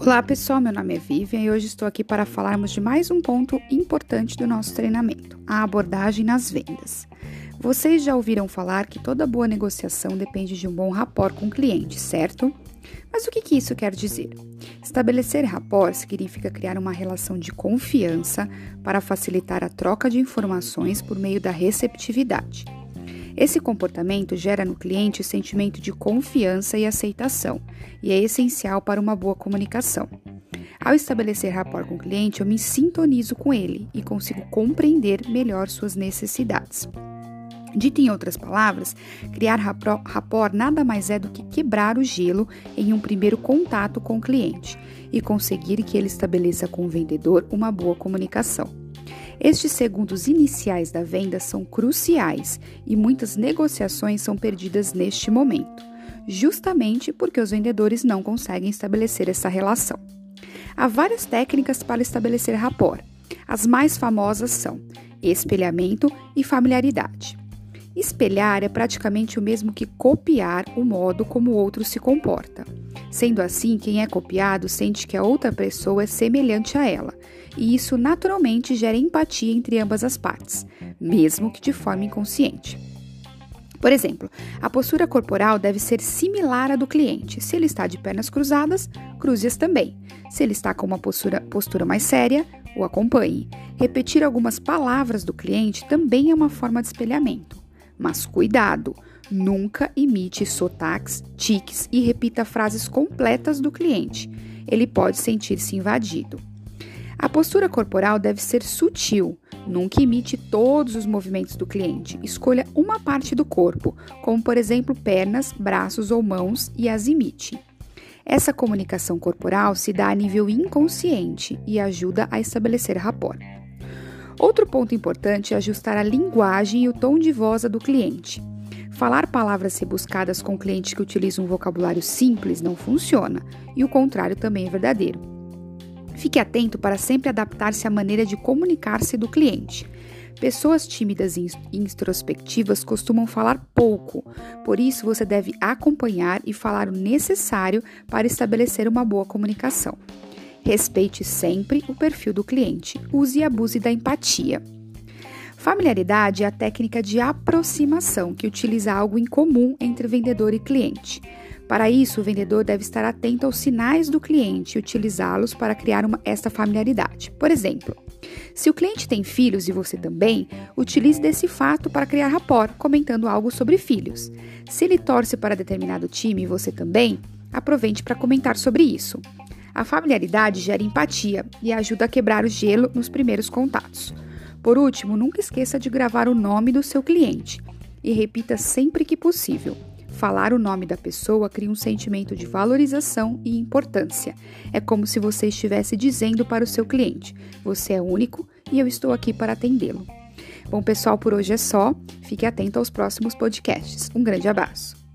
Olá pessoal, meu nome é Vivian e hoje estou aqui para falarmos de mais um ponto importante do nosso treinamento: a abordagem nas vendas. Vocês já ouviram falar que toda boa negociação depende de um bom rapport com o cliente, certo? Mas o que, que isso quer dizer? Estabelecer rapport significa criar uma relação de confiança para facilitar a troca de informações por meio da receptividade. Esse comportamento gera no cliente o sentimento de confiança e aceitação, e é essencial para uma boa comunicação. Ao estabelecer rapport com o cliente, eu me sintonizo com ele e consigo compreender melhor suas necessidades. Dito em outras palavras, criar rapport nada mais é do que quebrar o gelo em um primeiro contato com o cliente e conseguir que ele estabeleça com o vendedor uma boa comunicação. Estes segundos iniciais da venda são cruciais e muitas negociações são perdidas neste momento, justamente porque os vendedores não conseguem estabelecer essa relação. Há várias técnicas para estabelecer rapport. As mais famosas são espelhamento e familiaridade. Espelhar é praticamente o mesmo que copiar o modo como o outro se comporta. Sendo assim, quem é copiado sente que a outra pessoa é semelhante a ela, e isso naturalmente gera empatia entre ambas as partes, mesmo que de forma inconsciente. Por exemplo, a postura corporal deve ser similar à do cliente. Se ele está de pernas cruzadas, cruze-as também. Se ele está com uma postura, postura mais séria, o acompanhe. Repetir algumas palavras do cliente também é uma forma de espelhamento. Mas cuidado! Nunca imite sotaques, tiques e repita frases completas do cliente. Ele pode sentir-se invadido. A postura corporal deve ser sutil. Nunca imite todos os movimentos do cliente. Escolha uma parte do corpo, como por exemplo pernas, braços ou mãos, e as imite. Essa comunicação corporal se dá a nível inconsciente e ajuda a estabelecer rapport. Outro ponto importante é ajustar a linguagem e o tom de voz do cliente. Falar palavras rebuscadas com clientes que utilizam um vocabulário simples não funciona, e o contrário também é verdadeiro. Fique atento para sempre adaptar-se à maneira de comunicar-se do cliente. Pessoas tímidas e introspectivas costumam falar pouco, por isso você deve acompanhar e falar o necessário para estabelecer uma boa comunicação. Respeite sempre o perfil do cliente, use e abuse da empatia. Familiaridade é a técnica de aproximação que utiliza algo em comum entre vendedor e cliente. Para isso, o vendedor deve estar atento aos sinais do cliente e utilizá-los para criar uma, esta familiaridade. Por exemplo, se o cliente tem filhos e você também, utilize desse fato para criar rapport, comentando algo sobre filhos. Se ele torce para determinado time e você também, aproveite para comentar sobre isso. A familiaridade gera empatia e ajuda a quebrar o gelo nos primeiros contatos. Por último, nunca esqueça de gravar o nome do seu cliente e repita sempre que possível. Falar o nome da pessoa cria um sentimento de valorização e importância. É como se você estivesse dizendo para o seu cliente: Você é único e eu estou aqui para atendê-lo. Bom, pessoal, por hoje é só. Fique atento aos próximos podcasts. Um grande abraço.